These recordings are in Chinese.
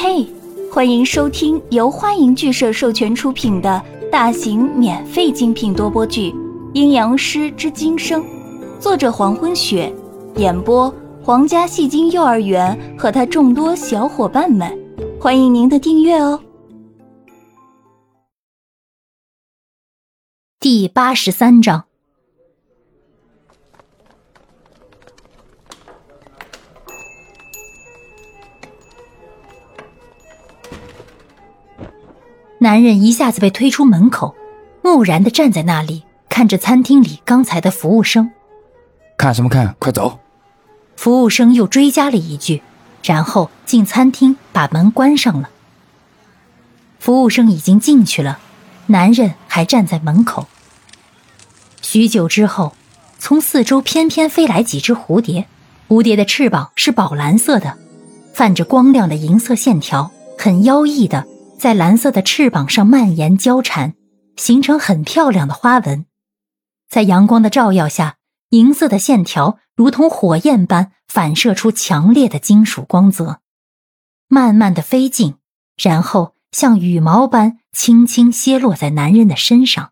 嘿，欢迎收听由欢迎剧社授权出品的大型免费精品多播剧《阴阳师之今生》，作者黄昏雪，演播皇家戏精幼儿园和他众多小伙伴们，欢迎您的订阅哦。第八十三章。男人一下子被推出门口，木然的站在那里，看着餐厅里刚才的服务生。看什么看？快走！服务生又追加了一句，然后进餐厅把门关上了。服务生已经进去了，男人还站在门口。许久之后，从四周翩翩飞来几只蝴蝶，蝴蝶的翅膀是宝蓝色的，泛着光亮的银色线条，很妖异的。在蓝色的翅膀上蔓延交缠，形成很漂亮的花纹。在阳光的照耀下，银色的线条如同火焰般反射出强烈的金属光泽，慢慢的飞近，然后像羽毛般轻轻歇落在男人的身上。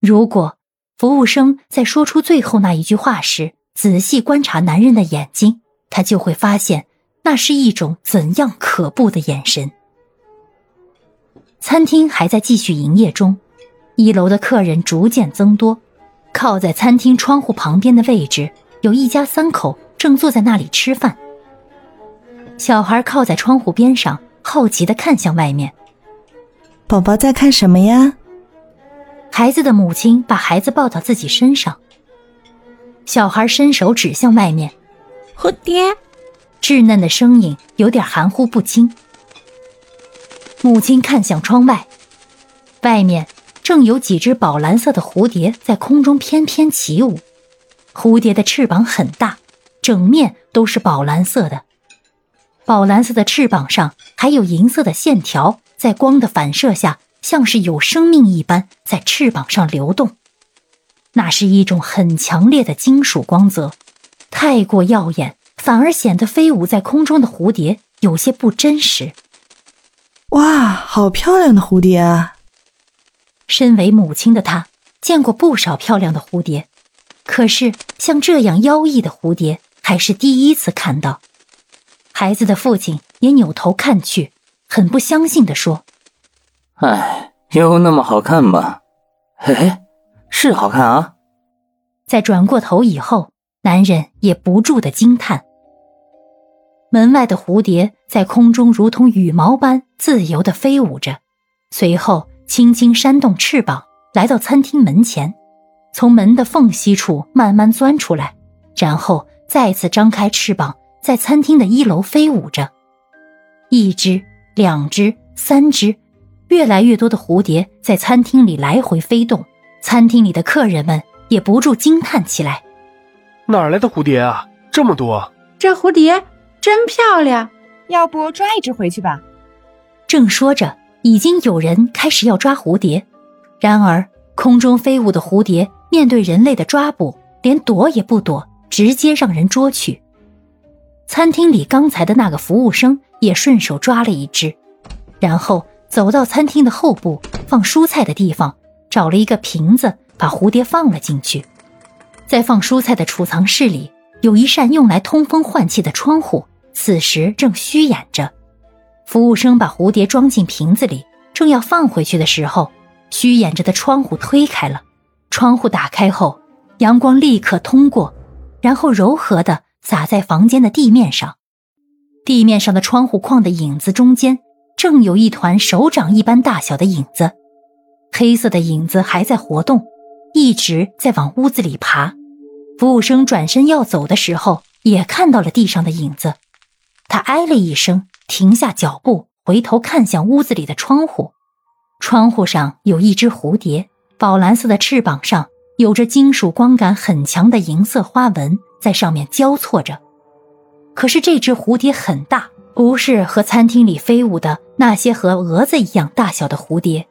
如果服务生在说出最后那一句话时，仔细观察男人的眼睛，他就会发现那是一种怎样可怖的眼神。餐厅还在继续营业中，一楼的客人逐渐增多。靠在餐厅窗户旁边的位置，有一家三口正坐在那里吃饭。小孩靠在窗户边上，好奇的看向外面。宝宝在看什么呀？孩子的母亲把孩子抱到自己身上。小孩伸手指向外面，蝴蝶，稚嫩的声音有点含糊不清。母亲看向窗外，外面正有几只宝蓝色的蝴蝶在空中翩翩起舞。蝴蝶的翅膀很大，整面都是宝蓝色的。宝蓝色的翅膀上还有银色的线条，在光的反射下，像是有生命一般在翅膀上流动。那是一种很强烈的金属光泽，太过耀眼，反而显得飞舞在空中的蝴蝶有些不真实。哇，好漂亮的蝴蝶啊！身为母亲的她见过不少漂亮的蝴蝶，可是像这样妖异的蝴蝶还是第一次看到。孩子的父亲也扭头看去，很不相信的说：“哎，有那么好看吗？嘿嘿，是好看啊！”在转过头以后，男人也不住的惊叹。门外的蝴蝶在空中如同羽毛般自由地飞舞着，随后轻轻扇动翅膀，来到餐厅门前，从门的缝隙处慢慢钻出来，然后再次张开翅膀，在餐厅的一楼飞舞着。一只、两只、三只，越来越多的蝴蝶在餐厅里来回飞动，餐厅里的客人们也不住惊叹起来：“哪来的蝴蝶啊？这么多！这蝴蝶……”真漂亮，要不抓一只回去吧？正说着，已经有人开始要抓蝴蝶。然而，空中飞舞的蝴蝶面对人类的抓捕，连躲也不躲，直接让人捉去。餐厅里刚才的那个服务生也顺手抓了一只，然后走到餐厅的后部放蔬菜的地方，找了一个瓶子，把蝴蝶放了进去。在放蔬菜的储藏室里，有一扇用来通风换气的窗户。此时正虚掩着，服务生把蝴蝶装进瓶子里，正要放回去的时候，虚掩着的窗户推开了。窗户打开后，阳光立刻通过，然后柔和的洒在房间的地面上。地面上的窗户框的影子中间，正有一团手掌一般大小的影子，黑色的影子还在活动，一直在往屋子里爬。服务生转身要走的时候，也看到了地上的影子。他哎了一声，停下脚步，回头看向屋子里的窗户。窗户上有一只蝴蝶，宝蓝色的翅膀上有着金属光感很强的银色花纹，在上面交错着。可是这只蝴蝶很大，不是和餐厅里飞舞的那些和蛾子一样大小的蝴蝶。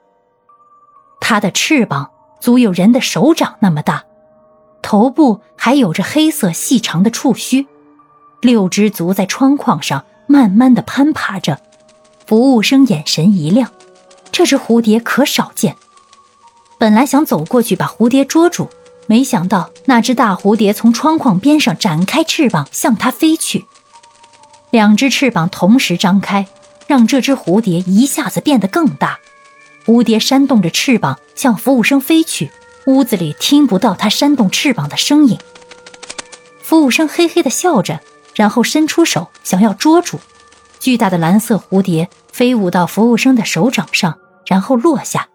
它的翅膀足有人的手掌那么大，头部还有着黑色细长的触须。六只足在窗框上慢慢的攀爬着。服务生眼神一亮，这只蝴蝶可少见。本来想走过去把蝴蝶捉住，没想到那只大蝴蝶从窗框边上展开翅膀向他飞去。两只翅膀同时张开，让这只蝴蝶一下子变得更大。蝴蝶扇动着翅膀向服务生飞去，屋子里听不到它扇动翅膀的声音。服务生嘿嘿的笑着，然后伸出手想要捉住。巨大的蓝色蝴蝶飞舞到服务生的手掌上，然后落下。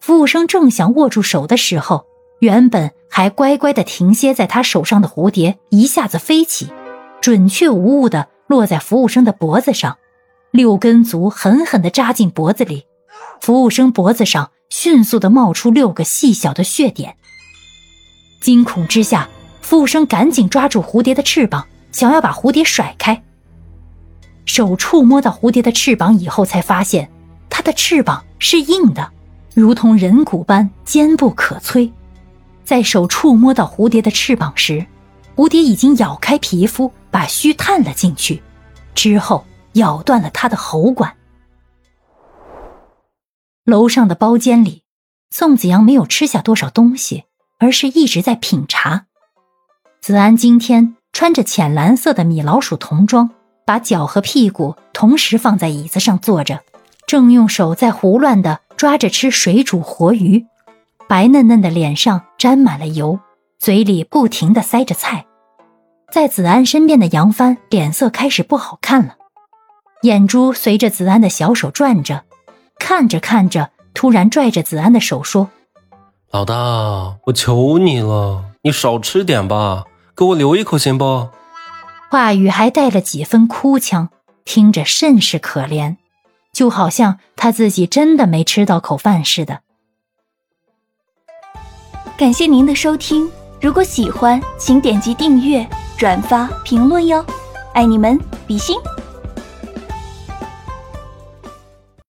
服务生正想握住手的时候，原本还乖乖的停歇在他手上的蝴蝶一下子飞起，准确无误的落在服务生的脖子上，六根足狠狠的扎进脖子里，服务生脖子上迅速的冒出六个细小的血点。惊恐之下，服务生赶紧抓住蝴蝶的翅膀，想要把蝴蝶甩开。手触摸到蝴蝶的翅膀以后，才发现它的翅膀是硬的，如同人骨般坚不可摧。在手触摸到蝴蝶的翅膀时，蝴蝶已经咬开皮肤，把须探了进去，之后咬断了它的喉管。楼上的包间里，宋子阳没有吃下多少东西，而是一直在品茶。子安今天穿着浅蓝色的米老鼠童装。把脚和屁股同时放在椅子上坐着，正用手在胡乱地抓着吃水煮活鱼，白嫩嫩的脸上沾满了油，嘴里不停地塞着菜。在子安身边的杨帆脸色开始不好看了，眼珠随着子安的小手转着，看着看着，突然拽着子安的手说：“老大，我求你了，你少吃点吧，给我留一口行不？”话语还带了几分哭腔，听着甚是可怜，就好像他自己真的没吃到口饭似的。感谢您的收听，如果喜欢，请点击订阅、转发、评论哟，爱你们，比心。